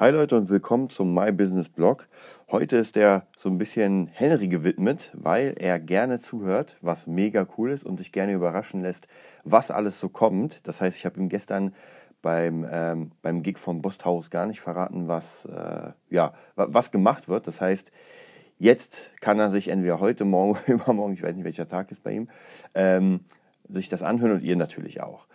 Hi Leute und willkommen zum My Business Blog. Heute ist der so ein bisschen Henry gewidmet, weil er gerne zuhört, was mega cool ist und sich gerne überraschen lässt, was alles so kommt. Das heißt, ich habe ihm gestern beim, ähm, beim Gig vom Bosthaus gar nicht verraten, was, äh, ja, was gemacht wird. Das heißt, jetzt kann er sich entweder heute, morgen übermorgen, ich weiß nicht welcher Tag ist bei ihm, ähm, sich das anhören und ihr natürlich auch.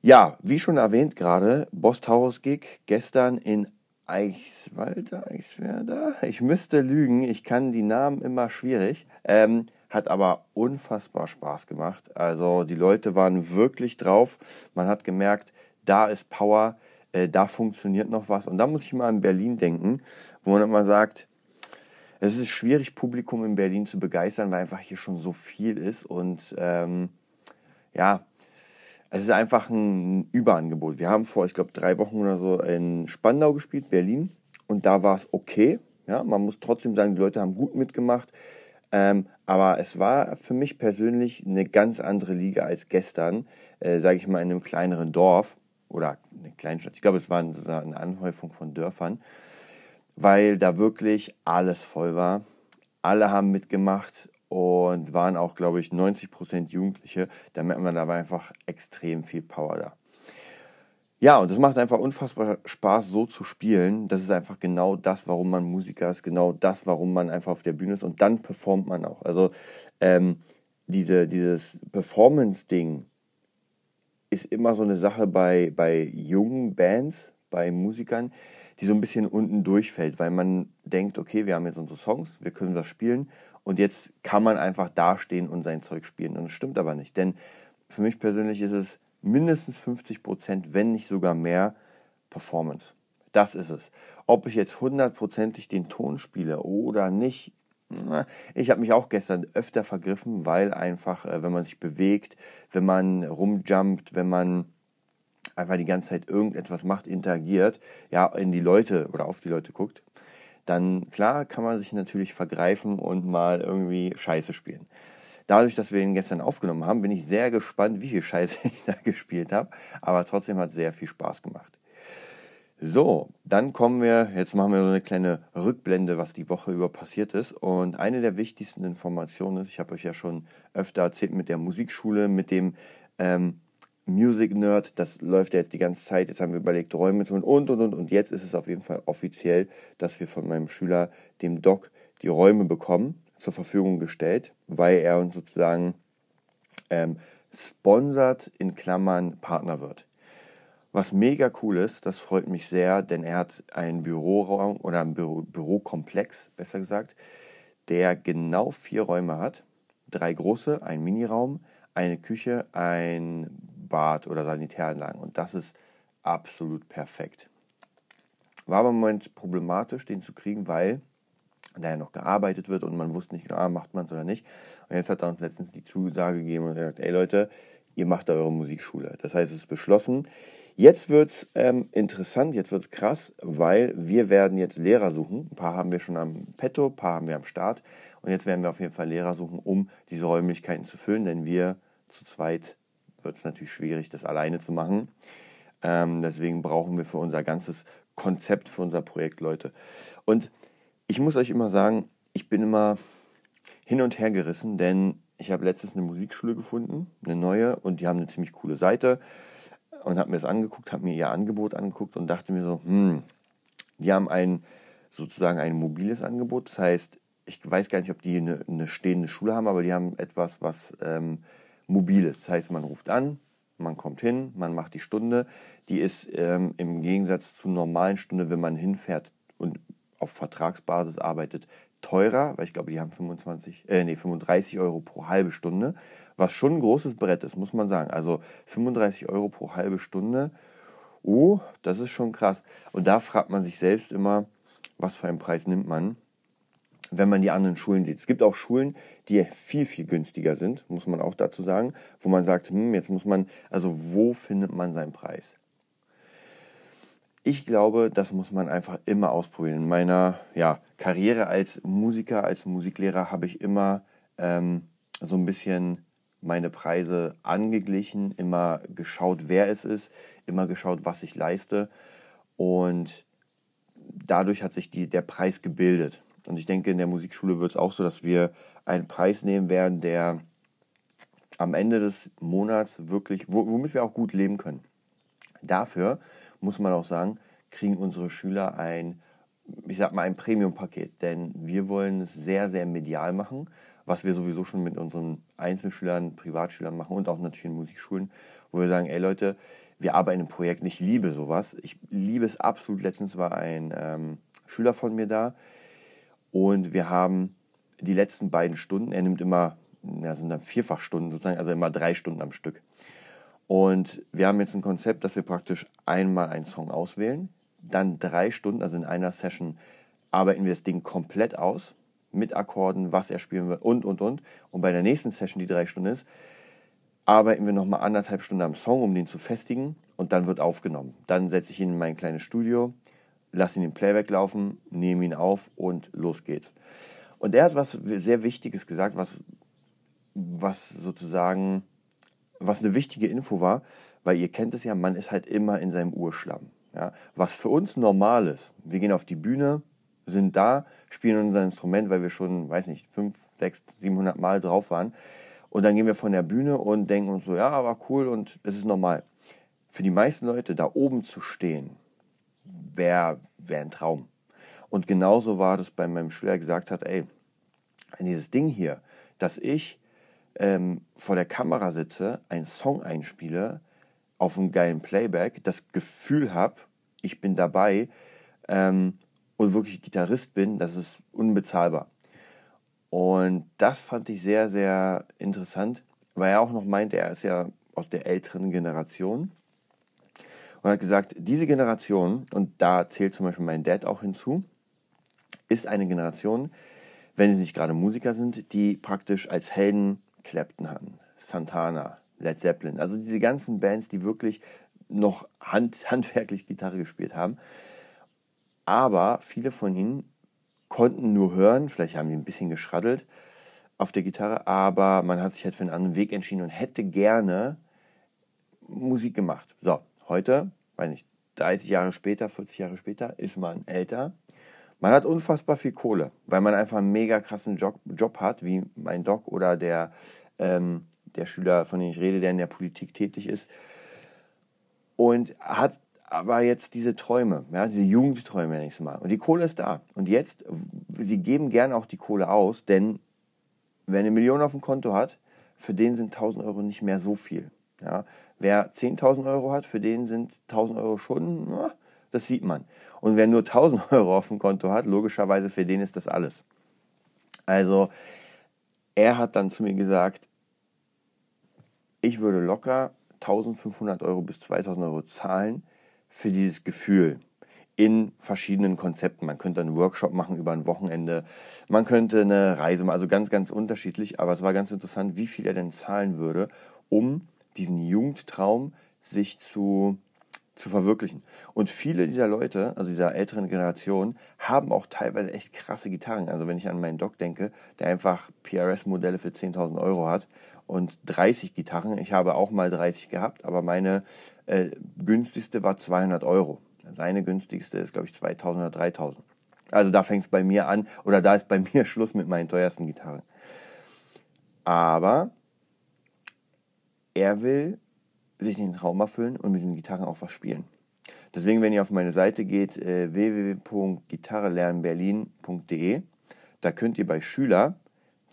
Ja, wie schon erwähnt gerade, Boss Taurus Gig gestern in Eichswalde, Eichswerda. Ich müsste lügen, ich kann die Namen immer schwierig. Ähm, hat aber unfassbar Spaß gemacht. Also die Leute waren wirklich drauf. Man hat gemerkt, da ist Power, äh, da funktioniert noch was. Und da muss ich mal an Berlin denken, wo man immer sagt, es ist schwierig, Publikum in Berlin zu begeistern, weil einfach hier schon so viel ist. Und ähm, ja, es ist einfach ein Überangebot. Wir haben vor, ich glaube, drei Wochen oder so in Spandau gespielt, Berlin. Und da war es okay. Ja, man muss trotzdem sagen, die Leute haben gut mitgemacht. Ähm, aber es war für mich persönlich eine ganz andere Liga als gestern, äh, sage ich mal, in einem kleineren Dorf oder eine Kleinstadt. Ich glaube, es war eine Anhäufung von Dörfern, weil da wirklich alles voll war. Alle haben mitgemacht und waren auch, glaube ich, 90 Prozent Jugendliche. Da merkt man, da war einfach extrem viel Power da. Ja, und es macht einfach unfassbar Spaß, so zu spielen. Das ist einfach genau das, warum man Musiker ist, genau das, warum man einfach auf der Bühne ist und dann performt man auch. Also ähm, diese, dieses Performance-Ding ist immer so eine Sache bei, bei jungen Bands, bei Musikern, die so ein bisschen unten durchfällt, weil man denkt, okay, wir haben jetzt unsere Songs, wir können das spielen und jetzt kann man einfach dastehen und sein Zeug spielen. Und das stimmt aber nicht, denn für mich persönlich ist es mindestens 50 Prozent, wenn nicht sogar mehr, Performance. Das ist es. Ob ich jetzt hundertprozentig den Ton spiele oder nicht, ich habe mich auch gestern öfter vergriffen, weil einfach, äh, wenn man sich bewegt, wenn man rumjumpt, wenn man einfach die ganze Zeit irgendetwas macht, interagiert, ja, in die Leute oder auf die Leute guckt, dann klar kann man sich natürlich vergreifen und mal irgendwie Scheiße spielen. Dadurch, dass wir ihn gestern aufgenommen haben, bin ich sehr gespannt, wie viel Scheiße ich da gespielt habe. Aber trotzdem hat sehr viel Spaß gemacht. So, dann kommen wir, jetzt machen wir so eine kleine Rückblende, was die Woche über passiert ist. Und eine der wichtigsten Informationen ist, ich habe euch ja schon öfter erzählt mit der Musikschule, mit dem ähm, Music Nerd, das läuft ja jetzt die ganze Zeit. Jetzt haben wir überlegt, Räume zu und und und und. jetzt ist es auf jeden Fall offiziell, dass wir von meinem Schüler, dem Doc, die Räume bekommen, zur Verfügung gestellt, weil er uns sozusagen ähm, sponsert, in Klammern Partner wird. Was mega cool ist, das freut mich sehr, denn er hat einen Büroraum oder einen Büro, Bürokomplex, besser gesagt, der genau vier Räume hat. Drei große, ein Miniraum, eine Küche, ein Bad oder Sanitäranlagen. Und das ist absolut perfekt. War aber im Moment problematisch, den zu kriegen, weil da ja noch gearbeitet wird und man wusste nicht, ah, macht man es oder nicht. Und jetzt hat er uns letztens die Zusage gegeben und gesagt, ey Leute, ihr macht da eure Musikschule. Das heißt, es ist beschlossen. Jetzt wird es ähm, interessant, jetzt wird es krass, weil wir werden jetzt Lehrer suchen. Ein paar haben wir schon am Petto, ein paar haben wir am Start. Und jetzt werden wir auf jeden Fall Lehrer suchen, um diese Räumlichkeiten zu füllen, denn wir zu zweit wird es natürlich schwierig, das alleine zu machen. Ähm, deswegen brauchen wir für unser ganzes Konzept, für unser Projekt Leute. Und ich muss euch immer sagen, ich bin immer hin und her gerissen, denn ich habe letztens eine Musikschule gefunden, eine neue, und die haben eine ziemlich coole Seite und habe mir das angeguckt, habe mir ihr Angebot angeguckt und dachte mir so, hm, die haben ein sozusagen ein mobiles Angebot. Das heißt, ich weiß gar nicht, ob die eine, eine stehende Schule haben, aber die haben etwas, was ähm, mobiles. Das heißt, man ruft an, man kommt hin, man macht die Stunde. Die ist ähm, im Gegensatz zur normalen Stunde, wenn man hinfährt und auf Vertragsbasis arbeitet, teurer, weil ich glaube, die haben 25, äh, nee, 35 Euro pro halbe Stunde, was schon ein großes Brett ist, muss man sagen. Also 35 Euro pro halbe Stunde, oh, das ist schon krass. Und da fragt man sich selbst immer, was für einen Preis nimmt man wenn man die anderen Schulen sieht. Es gibt auch Schulen, die viel, viel günstiger sind, muss man auch dazu sagen, wo man sagt, hm, jetzt muss man, also wo findet man seinen Preis? Ich glaube, das muss man einfach immer ausprobieren. In meiner ja, Karriere als Musiker, als Musiklehrer habe ich immer ähm, so ein bisschen meine Preise angeglichen, immer geschaut, wer es ist, immer geschaut, was ich leiste. Und dadurch hat sich die, der Preis gebildet. Und ich denke, in der Musikschule wird es auch so, dass wir einen Preis nehmen werden, der am Ende des Monats wirklich, womit wir auch gut leben können. Dafür muss man auch sagen, kriegen unsere Schüler ein, ich sag mal, ein Premium-Paket. Denn wir wollen es sehr, sehr medial machen, was wir sowieso schon mit unseren Einzelschülern, Privatschülern machen und auch natürlich in Musikschulen, wo wir sagen, ey Leute, wir arbeiten im Projekt, ich liebe sowas. Ich liebe es absolut. Letztens war ein ähm, Schüler von mir da und wir haben die letzten beiden Stunden, er nimmt immer, ja, sind dann Vierfachstunden sozusagen, also immer drei Stunden am Stück. Und wir haben jetzt ein Konzept, dass wir praktisch einmal einen Song auswählen, dann drei Stunden, also in einer Session, arbeiten wir das Ding komplett aus, mit Akkorden, was er spielen wird und, und, und. Und bei der nächsten Session, die drei Stunden ist, arbeiten wir nochmal anderthalb Stunden am Song, um den zu festigen und dann wird aufgenommen. Dann setze ich ihn in mein kleines Studio, lasse ihn im Playback laufen, nehme ihn auf und los geht's. Und er hat was sehr Wichtiges gesagt, was, was sozusagen, was eine wichtige Info war, weil ihr kennt es ja, man ist halt immer in seinem Urschlamm. Ja? Was für uns normal ist. Wir gehen auf die Bühne, sind da, spielen unser Instrument, weil wir schon, weiß nicht, 5, 6, 700 Mal drauf waren. Und dann gehen wir von der Bühne und denken uns so, ja, war cool und das ist normal. Für die meisten Leute da oben zu stehen, wäre wär ein Traum. Und genauso war das bei meinem Schüler, der gesagt hat, ey, dieses Ding hier, dass ich ähm, vor der Kamera sitze, einen Song einspiele, auf einem geilen Playback, das Gefühl habe, ich bin dabei ähm, und wirklich Gitarrist bin, das ist unbezahlbar. Und das fand ich sehr, sehr interessant, weil er auch noch meinte, er ist ja aus der älteren Generation und hat gesagt, diese Generation, und da zählt zum Beispiel mein Dad auch hinzu, ist eine Generation, wenn sie nicht gerade Musiker sind, die praktisch als Helden Clapton hatten, Santana, Led Zeppelin, also diese ganzen Bands, die wirklich noch hand, handwerklich Gitarre gespielt haben. Aber viele von ihnen konnten nur hören, vielleicht haben die ein bisschen geschraddelt auf der Gitarre, aber man hat sich halt für einen anderen Weg entschieden und hätte gerne Musik gemacht. So, heute, weiß nicht, 30 Jahre später, 40 Jahre später, ist man älter. Man hat unfassbar viel Kohle, weil man einfach einen mega krassen Job, Job hat, wie mein Doc oder der, ähm, der Schüler, von dem ich rede, der in der Politik tätig ist. Und hat aber jetzt diese Träume, ja, diese Jugendträume nenne ich es mal. Und die Kohle ist da. Und jetzt, sie geben gerne auch die Kohle aus, denn wer eine Million auf dem Konto hat, für den sind 1000 Euro nicht mehr so viel. Ja. Wer 10.000 Euro hat, für den sind 1000 Euro schon, na, das sieht man. Und wer nur 1000 Euro auf dem Konto hat, logischerweise für den ist das alles. Also, er hat dann zu mir gesagt, ich würde locker 1500 Euro bis 2000 Euro zahlen, für dieses Gefühl in verschiedenen Konzepten. Man könnte einen Workshop machen über ein Wochenende, man könnte eine Reise machen, also ganz, ganz unterschiedlich. Aber es war ganz interessant, wie viel er denn zahlen würde, um diesen Jugendtraum sich zu, zu verwirklichen. Und viele dieser Leute, also dieser älteren Generation, haben auch teilweise echt krasse Gitarren. Also wenn ich an meinen Doc denke, der einfach PRS-Modelle für 10.000 Euro hat und 30 Gitarren. Ich habe auch mal 30 gehabt, aber meine äh, günstigste war 200 Euro. Seine günstigste ist, glaube ich, 2000 oder 3000. Also da fängt es bei mir an, oder da ist bei mir Schluss mit meinen teuersten Gitarren. Aber er will sich den Traum erfüllen und mit diesen Gitarren auch was spielen. Deswegen, wenn ihr auf meine Seite geht, äh, www.gitarrelernberlin.de, da könnt ihr bei Schüler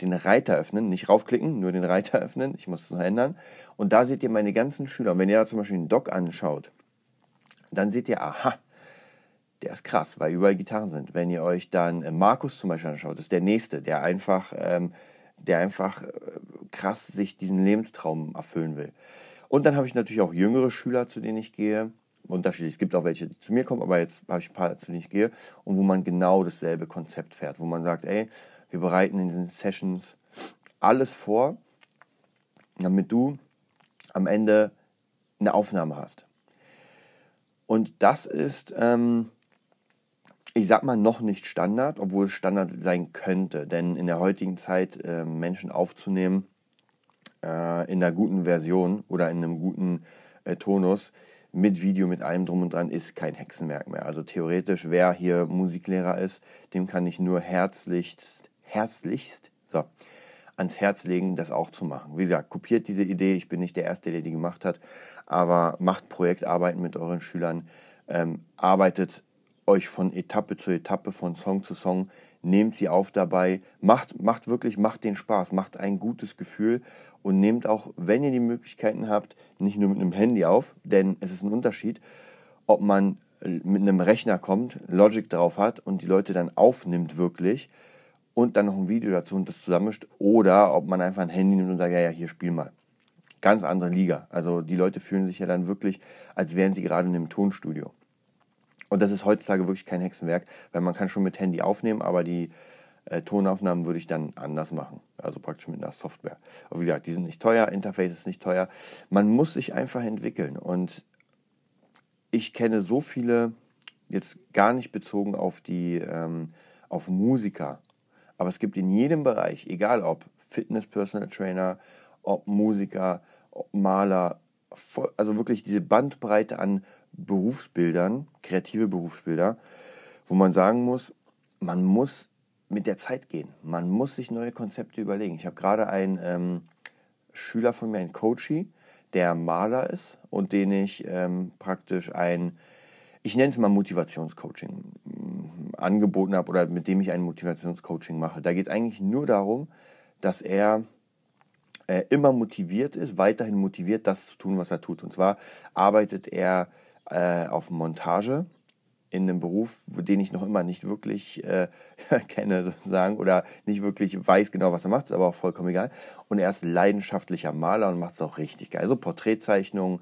den Reiter öffnen, nicht raufklicken, nur den Reiter öffnen. Ich muss es noch ändern. Und da seht ihr meine ganzen Schüler. Und wenn ihr da zum Beispiel den Doc anschaut, dann seht ihr, aha, der ist krass, weil überall Gitarren sind. Wenn ihr euch dann äh, Markus zum Beispiel anschaut, ist der Nächste, der einfach, ähm, der einfach äh, krass sich diesen Lebenstraum erfüllen will. Und dann habe ich natürlich auch jüngere Schüler, zu denen ich gehe. Unterschiedlich. Es gibt auch welche, die zu mir kommen, aber jetzt habe ich ein paar, zu denen ich gehe. Und wo man genau dasselbe Konzept fährt. Wo man sagt, ey, wir bereiten in den Sessions alles vor, damit du am Ende eine Aufnahme hast. Und das ist, ähm, ich sag mal, noch nicht Standard, obwohl es Standard sein könnte. Denn in der heutigen Zeit äh, Menschen aufzunehmen äh, in einer guten Version oder in einem guten äh, Tonus mit Video, mit allem drum und dran, ist kein Hexenwerk mehr. Also theoretisch, wer hier Musiklehrer ist, dem kann ich nur herzlichst, herzlichst, so, ans Herz legen, das auch zu machen. Wie gesagt, kopiert diese Idee, ich bin nicht der Erste, der die gemacht hat, aber macht Projektarbeiten mit euren Schülern, ähm, arbeitet euch von Etappe zu Etappe, von Song zu Song, nehmt sie auf dabei, macht, macht wirklich, macht den Spaß, macht ein gutes Gefühl und nehmt auch, wenn ihr die Möglichkeiten habt, nicht nur mit einem Handy auf, denn es ist ein Unterschied, ob man mit einem Rechner kommt, Logic drauf hat und die Leute dann aufnimmt wirklich und dann noch ein Video dazu und das zusammenmischt oder ob man einfach ein Handy nimmt und sagt, ja, ja, hier spiel mal. Ganz andere Liga. Also die Leute fühlen sich ja dann wirklich, als wären sie gerade in einem Tonstudio. Und das ist heutzutage wirklich kein Hexenwerk, weil man kann schon mit Handy aufnehmen, aber die äh, Tonaufnahmen würde ich dann anders machen. Also praktisch mit einer Software. Aber wie gesagt, die sind nicht teuer, Interface ist nicht teuer. Man muss sich einfach entwickeln. Und ich kenne so viele, jetzt gar nicht bezogen auf die, ähm, auf Musiker, aber es gibt in jedem Bereich, egal ob Fitness Personal Trainer, ob Musiker, ob Maler, also wirklich diese Bandbreite an Berufsbildern, kreative Berufsbilder, wo man sagen muss, man muss mit der Zeit gehen. Man muss sich neue Konzepte überlegen. Ich habe gerade einen ähm, Schüler von mir, einen Coachy, der Maler ist und den ich ähm, praktisch ein, ich nenne es mal Motivationscoaching, mm, angeboten habe oder mit dem ich ein Motivationscoaching mache. Da geht es eigentlich nur darum, dass er äh, immer motiviert ist, weiterhin motiviert, das zu tun, was er tut. Und zwar arbeitet er äh, auf Montage in einem Beruf, den ich noch immer nicht wirklich äh, kenne, sozusagen, oder nicht wirklich weiß genau, was er macht, ist aber auch vollkommen egal. Und er ist leidenschaftlicher Maler und macht es auch richtig geil. Also Porträtzeichnungen,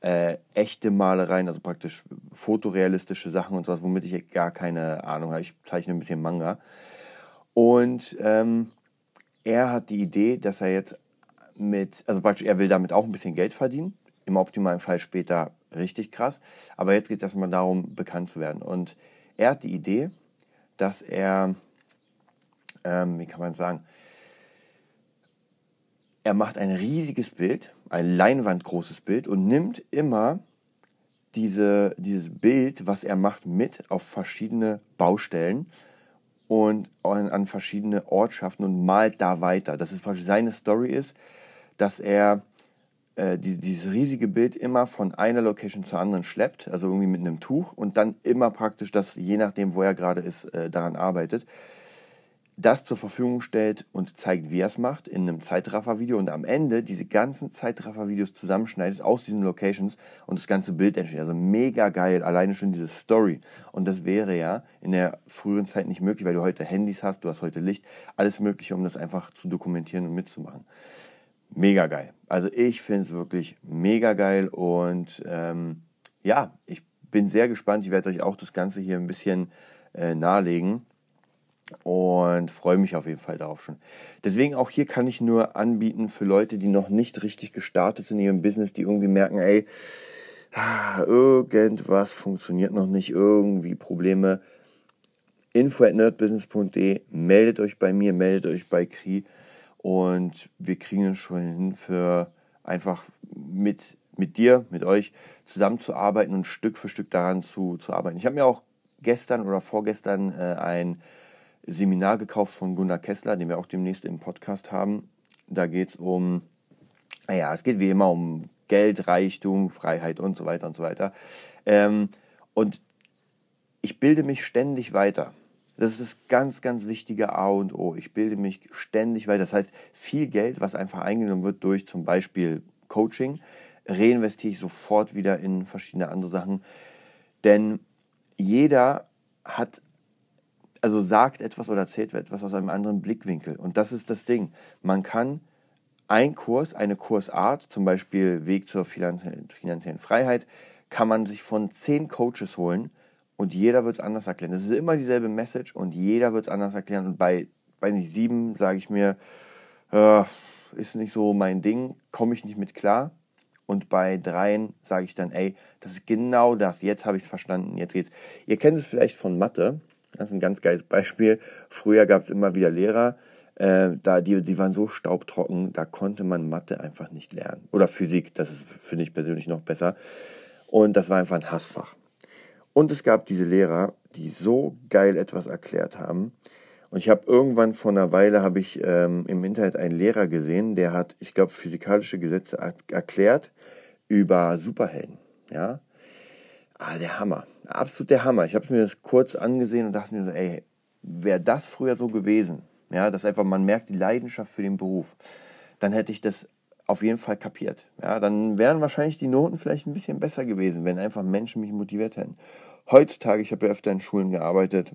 äh, echte Malereien, also praktisch fotorealistische Sachen und sowas, womit ich gar keine Ahnung habe. Ich zeichne ein bisschen Manga. Und ähm, er hat die Idee, dass er jetzt mit, also praktisch, er will damit auch ein bisschen Geld verdienen. Im optimalen Fall später richtig krass. Aber jetzt geht es erstmal darum, bekannt zu werden. Und er hat die Idee, dass er, ähm, wie kann man sagen, er macht ein riesiges Bild, ein leinwandgroßes Bild und nimmt immer diese, dieses Bild, was er macht, mit auf verschiedene Baustellen und an, verschiedene Ortschaften und malt da weiter. Das ist praktisch seine Story ist, dass er äh, die, dieses riesige Bild immer von einer Location zur anderen schleppt, also irgendwie mit einem Tuch und dann immer praktisch das, je nachdem, wo er gerade ist, äh, daran arbeitet, das zur Verfügung stellt und zeigt, wie er es macht in einem Zeitraffer-Video und am Ende diese ganzen Zeitraffer-Videos zusammenschneidet aus diesen Locations und das ganze Bild entsteht. Also mega geil, alleine schon diese Story. Und das wäre ja in der früheren Zeit nicht möglich, weil du heute Handys hast, du hast heute Licht, alles Mögliche, um das einfach zu dokumentieren und mitzumachen mega geil. Also ich finde es wirklich mega geil und ähm, ja, ich bin sehr gespannt. Ich werde euch auch das Ganze hier ein bisschen äh, nahelegen und freue mich auf jeden Fall darauf schon. Deswegen auch hier kann ich nur anbieten für Leute, die noch nicht richtig gestartet sind in ihrem Business, die irgendwie merken, ey, irgendwas funktioniert noch nicht, irgendwie Probleme. Info at nerdbusiness.de, meldet euch bei mir, meldet euch bei Kri und wir kriegen es schon hin, für einfach mit, mit dir, mit euch zusammenzuarbeiten und Stück für Stück daran zu, zu arbeiten. Ich habe mir auch gestern oder vorgestern äh, ein Seminar gekauft von Gunnar Kessler, den wir auch demnächst im Podcast haben. Da geht es um, naja, es geht wie immer um Geld, Reichtum, Freiheit und so weiter und so weiter. Ähm, und ich bilde mich ständig weiter. Das ist ganz, ganz wichtige A und O. Ich bilde mich ständig weiter. Das heißt, viel Geld, was einfach eingenommen wird durch zum Beispiel Coaching, reinvestiere ich sofort wieder in verschiedene andere Sachen. Denn jeder hat, also sagt etwas oder erzählt etwas aus einem anderen Blickwinkel. Und das ist das Ding. Man kann ein Kurs, eine Kursart, zum Beispiel Weg zur finanziellen Freiheit, kann man sich von zehn Coaches holen und jeder wird es anders erklären. Das ist immer dieselbe Message und jeder wird es anders erklären. Und bei, bei nicht sieben sage ich mir, äh, ist nicht so mein Ding, komme ich nicht mit klar. Und bei dreien sage ich dann, ey, das ist genau das, jetzt habe ich es verstanden, jetzt geht's. Ihr kennt es vielleicht von Mathe, das ist ein ganz geiles Beispiel. Früher gab es immer wieder Lehrer, äh, da die, die waren so staubtrocken, da konnte man Mathe einfach nicht lernen. Oder Physik, das finde ich persönlich noch besser. Und das war einfach ein Hassfach. Und es gab diese Lehrer, die so geil etwas erklärt haben. Und ich habe irgendwann vor einer Weile habe ich ähm, im Internet einen Lehrer gesehen, der hat, ich glaube, physikalische Gesetze erklärt über Superhelden. Ja, ah, der Hammer, absolut der Hammer. Ich habe mir das kurz angesehen und dachte mir so, ey, wäre das früher so gewesen, ja, dass einfach man merkt die Leidenschaft für den Beruf, dann hätte ich das auf jeden Fall kapiert. Ja, dann wären wahrscheinlich die Noten vielleicht ein bisschen besser gewesen, wenn einfach Menschen mich motiviert hätten. Heutzutage, ich habe ja öfter in Schulen gearbeitet,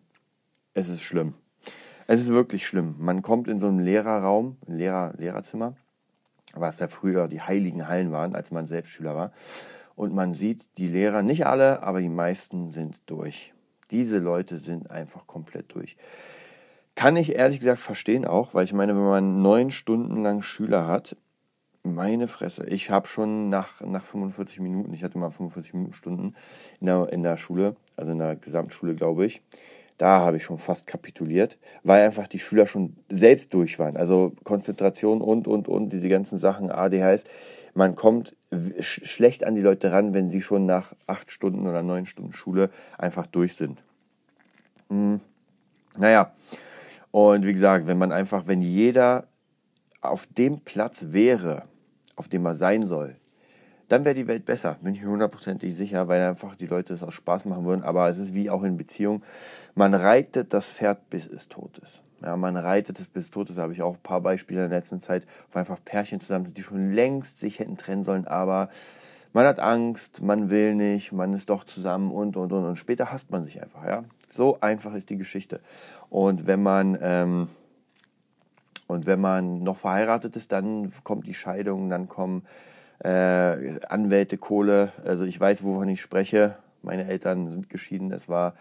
es ist schlimm. Es ist wirklich schlimm. Man kommt in so einen Lehrerraum, Lehrer, Lehrerzimmer, was ja früher die heiligen Hallen waren, als man selbst Schüler war. Und man sieht, die Lehrer, nicht alle, aber die meisten sind durch. Diese Leute sind einfach komplett durch. Kann ich ehrlich gesagt verstehen auch, weil ich meine, wenn man neun Stunden lang Schüler hat, meine Fresse, ich habe schon nach, nach 45 Minuten, ich hatte mal 45 Minuten Stunden in der, in der Schule, also in der Gesamtschule, glaube ich, da habe ich schon fast kapituliert, weil einfach die Schüler schon selbst durch waren. Also Konzentration und, und, und, diese ganzen Sachen, ADHS. Man kommt sch schlecht an die Leute ran, wenn sie schon nach acht Stunden oder neun Stunden Schule einfach durch sind. Hm. Naja, und wie gesagt, wenn man einfach, wenn jeder auf dem Platz wäre, auf dem er sein soll, dann wäre die Welt besser, bin ich mir hundertprozentig sicher, weil einfach die Leute es aus Spaß machen würden. Aber es ist wie auch in Beziehung, man reitet das Pferd, bis es tot ist. Ja, man reitet es bis tot ist. Da habe ich auch ein paar Beispiele in der letzten Zeit, wo einfach Pärchen zusammen sind, die schon längst sich hätten trennen sollen, aber man hat Angst, man will nicht, man ist doch zusammen und und und und später hasst man sich einfach. Ja, so einfach ist die Geschichte. Und wenn man ähm, und wenn man noch verheiratet ist, dann kommt die Scheidung, dann kommen äh, Anwälte, Kohle. Also ich weiß, wovon ich spreche. Meine Eltern sind geschieden. Es war,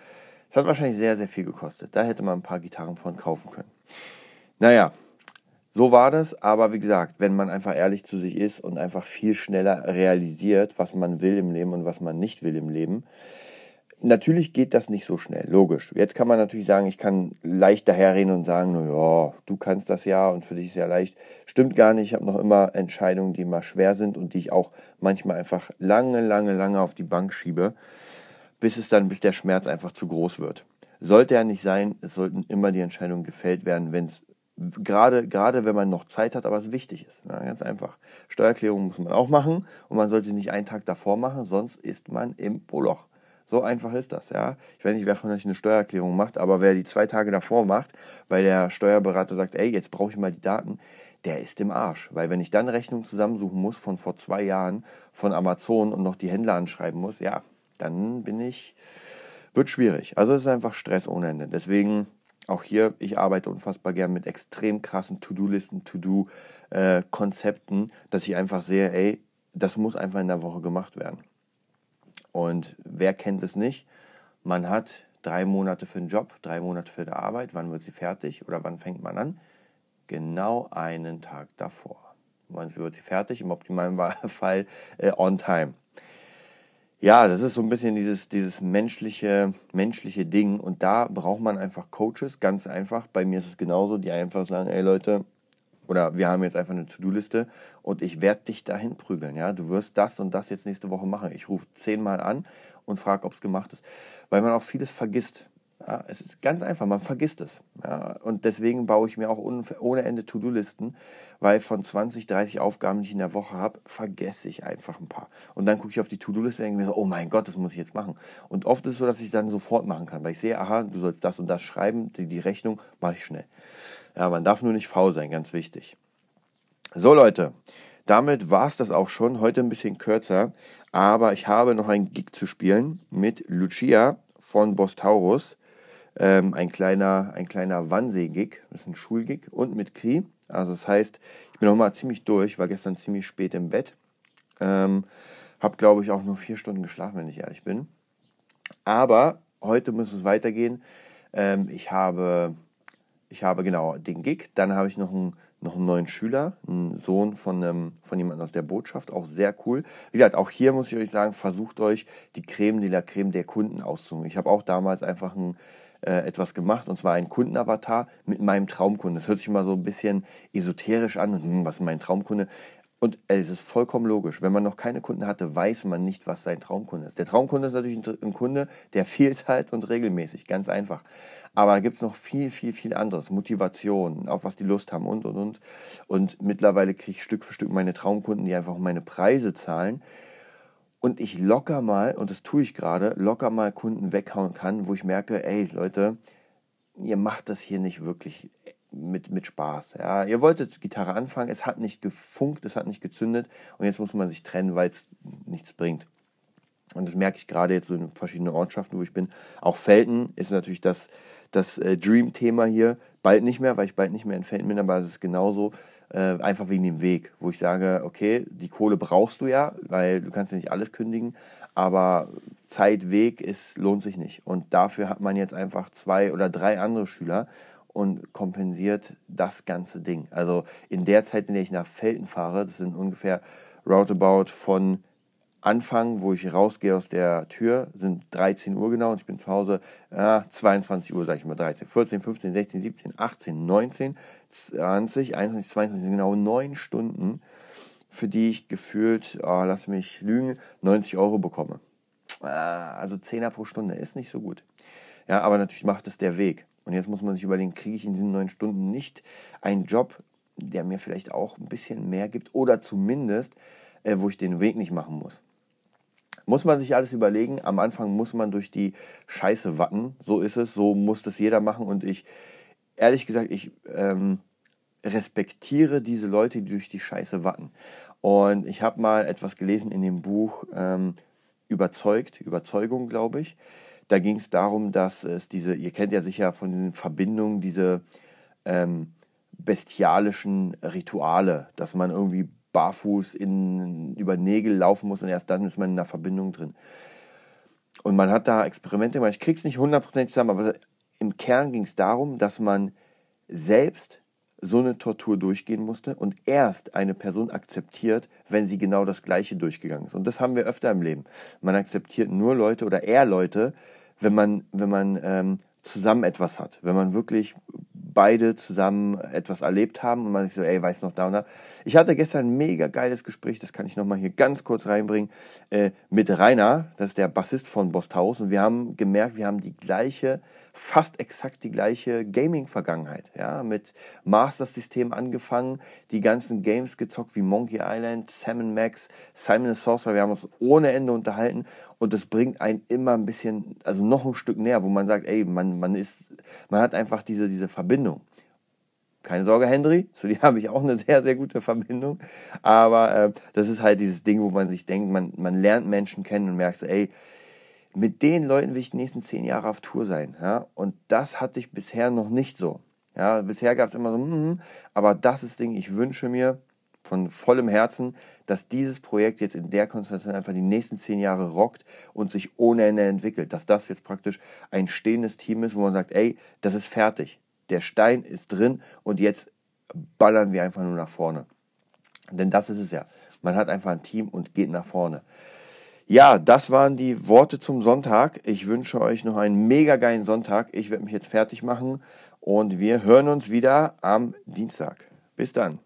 es hat wahrscheinlich sehr, sehr viel gekostet. Da hätte man ein paar Gitarren von kaufen können. Naja, so war das. Aber wie gesagt, wenn man einfach ehrlich zu sich ist und einfach viel schneller realisiert, was man will im Leben und was man nicht will im Leben, Natürlich geht das nicht so schnell, logisch. Jetzt kann man natürlich sagen, ich kann leicht daherreden und sagen, naja, du kannst das ja und für dich ist ja leicht. Stimmt gar nicht. Ich habe noch immer Entscheidungen, die immer schwer sind und die ich auch manchmal einfach lange, lange, lange auf die Bank schiebe, bis es dann, bis der Schmerz einfach zu groß wird. Sollte er nicht sein, es sollten immer die Entscheidungen gefällt werden, wenn es gerade, gerade wenn man noch Zeit hat, aber es wichtig ist. Ja, ganz einfach. Steuererklärung muss man auch machen und man sollte sie nicht einen Tag davor machen, sonst ist man im Poloch. So einfach ist das, ja. Ich weiß nicht, wer von euch eine Steuererklärung macht, aber wer die zwei Tage davor macht, weil der Steuerberater sagt, ey, jetzt brauche ich mal die Daten, der ist im Arsch. Weil wenn ich dann Rechnungen zusammensuchen muss von vor zwei Jahren von Amazon und noch die Händler anschreiben muss, ja, dann bin ich, wird schwierig. Also es ist einfach Stress ohne Ende. Deswegen auch hier, ich arbeite unfassbar gern mit extrem krassen To-Do-Listen, To-Do-Konzepten, äh, dass ich einfach sehe, ey, das muss einfach in der Woche gemacht werden. Und wer kennt es nicht? Man hat drei Monate für den Job, drei Monate für die Arbeit. Wann wird sie fertig oder wann fängt man an? Genau einen Tag davor. Wann wird sie fertig? Im optimalen Fall äh, on time. Ja, das ist so ein bisschen dieses, dieses menschliche, menschliche Ding. Und da braucht man einfach Coaches, ganz einfach. Bei mir ist es genauso, die einfach sagen, ey Leute, oder wir haben jetzt einfach eine To-Do-Liste und ich werde dich dahin prügeln. Ja? Du wirst das und das jetzt nächste Woche machen. Ich rufe zehnmal an und frage, ob es gemacht ist. Weil man auch vieles vergisst. Ja, es ist ganz einfach, man vergisst es. Ja, und deswegen baue ich mir auch ohne Ende To-Do-Listen, weil von 20, 30 Aufgaben, die ich in der Woche habe, vergesse ich einfach ein paar. Und dann gucke ich auf die To-Do-Liste und denke mir so, oh mein Gott, das muss ich jetzt machen. Und oft ist es so, dass ich dann sofort machen kann, weil ich sehe, aha, du sollst das und das schreiben, die, die Rechnung mache ich schnell. Ja, man darf nur nicht faul sein, ganz wichtig. So Leute, damit war es das auch schon. Heute ein bisschen kürzer, aber ich habe noch einen Gig zu spielen mit Lucia von Bostaurus. Ähm, ein kleiner, ein kleiner Wannsee-Gig, das ist ein Schulgig und mit Kri. Also das heißt, ich bin noch mal ziemlich durch, war gestern ziemlich spät im Bett. Ähm, habe, glaube ich, auch nur vier Stunden geschlafen, wenn ich ehrlich bin. Aber heute muss es weitergehen. Ähm, ich habe ich habe genau den Gig, dann habe ich noch einen, noch einen neuen Schüler, einen Sohn von, einem, von jemandem aus der Botschaft, auch sehr cool. Wie gesagt, auch hier muss ich euch sagen, versucht euch die Creme de la Creme der Kunden auszusuchen. Ich habe auch damals einfach ein, äh, etwas gemacht und zwar ein Kundenavatar mit meinem Traumkunden. Das hört sich immer so ein bisschen esoterisch an. Hm, was ist mein Traumkunde? Und es ist vollkommen logisch. Wenn man noch keine Kunden hatte, weiß man nicht, was sein Traumkunde ist. Der Traumkunde ist natürlich ein Kunde, der viel zahlt und regelmäßig, ganz einfach. Aber da gibt es noch viel, viel, viel anderes. Motivation, auf was die Lust haben und, und, und. Und mittlerweile kriege ich Stück für Stück meine Traumkunden, die einfach meine Preise zahlen. Und ich locker mal, und das tue ich gerade, locker mal Kunden weghauen kann, wo ich merke, ey Leute, ihr macht das hier nicht wirklich mit, mit Spaß. Ja. Ihr wolltet Gitarre anfangen, es hat nicht gefunkt, es hat nicht gezündet und jetzt muss man sich trennen, weil es nichts bringt. Und das merke ich gerade jetzt so in verschiedenen Ortschaften, wo ich bin. Auch Felten ist natürlich das, das äh, Dream-Thema hier. Bald nicht mehr, weil ich bald nicht mehr in Felten bin, aber es ist genauso. Äh, einfach wegen dem Weg, wo ich sage, okay, die Kohle brauchst du ja, weil du kannst ja nicht alles kündigen, aber Zeit, Weg ist, lohnt sich nicht. Und dafür hat man jetzt einfach zwei oder drei andere Schüler und kompensiert das ganze Ding. Also in der Zeit, in der ich nach Felten fahre, das sind ungefähr roundabout von Anfang, wo ich rausgehe aus der Tür, sind 13 Uhr genau und ich bin zu Hause äh, 22 Uhr, sage ich mal 13, 14, 15, 16, 17, 18, 19, 20, 21, 22, genau neun Stunden, für die ich gefühlt, oh, lass mich lügen, 90 Euro bekomme. Äh, also 10er pro Stunde ist nicht so gut. Ja, aber natürlich macht es der Weg. Und jetzt muss man sich überlegen, kriege ich in diesen neun Stunden nicht einen Job, der mir vielleicht auch ein bisschen mehr gibt oder zumindest, äh, wo ich den Weg nicht machen muss. Muss man sich alles überlegen. Am Anfang muss man durch die Scheiße watten. So ist es. So muss das jeder machen. Und ich, ehrlich gesagt, ich ähm, respektiere diese Leute, die durch die Scheiße watten. Und ich habe mal etwas gelesen in dem Buch ähm, Überzeugt, Überzeugung, glaube ich. Da ging es darum, dass es diese, ihr kennt ja sicher von diesen Verbindungen, diese ähm, bestialischen Rituale, dass man irgendwie barfuß in, über Nägel laufen muss und erst dann ist man in einer Verbindung drin. Und man hat da Experimente gemacht, ich krieg's nicht hundertprozentig zusammen, aber im Kern ging es darum, dass man selbst so eine Tortur durchgehen musste und erst eine Person akzeptiert, wenn sie genau das Gleiche durchgegangen ist. Und das haben wir öfter im Leben. Man akzeptiert nur Leute oder eher Leute, wenn man, wenn man ähm, zusammen etwas hat, wenn man wirklich beide zusammen etwas erlebt haben und man sich so, ey, weiß noch da und da. Ich hatte gestern ein mega geiles Gespräch, das kann ich nochmal hier ganz kurz reinbringen, äh, mit Rainer, das ist der Bassist von Bosthaus und wir haben gemerkt, wir haben die gleiche fast exakt die gleiche Gaming-Vergangenheit. Ja, mit Master-System angefangen, die ganzen Games gezockt wie Monkey Island, Salmon Max, Simon Sorcerer. Wir haben uns ohne Ende unterhalten und das bringt einen immer ein bisschen, also noch ein Stück näher, wo man sagt, ey, man, man ist, man hat einfach diese, diese Verbindung. Keine Sorge, Henry, zu dir habe ich auch eine sehr, sehr gute Verbindung. Aber äh, das ist halt dieses Ding, wo man sich denkt, man, man lernt Menschen kennen und merkt so, ey, mit den Leuten will ich die nächsten zehn Jahre auf Tour sein. Ja? Und das hatte ich bisher noch nicht so. Ja, bisher gab es immer so, mm, aber das ist Ding, ich wünsche mir von vollem Herzen, dass dieses Projekt jetzt in der Konstellation einfach die nächsten zehn Jahre rockt und sich ohne Ende entwickelt. Dass das jetzt praktisch ein stehendes Team ist, wo man sagt, ey, das ist fertig. Der Stein ist drin und jetzt ballern wir einfach nur nach vorne. Denn das ist es ja. Man hat einfach ein Team und geht nach vorne. Ja, das waren die Worte zum Sonntag. Ich wünsche euch noch einen mega geilen Sonntag. Ich werde mich jetzt fertig machen und wir hören uns wieder am Dienstag. Bis dann.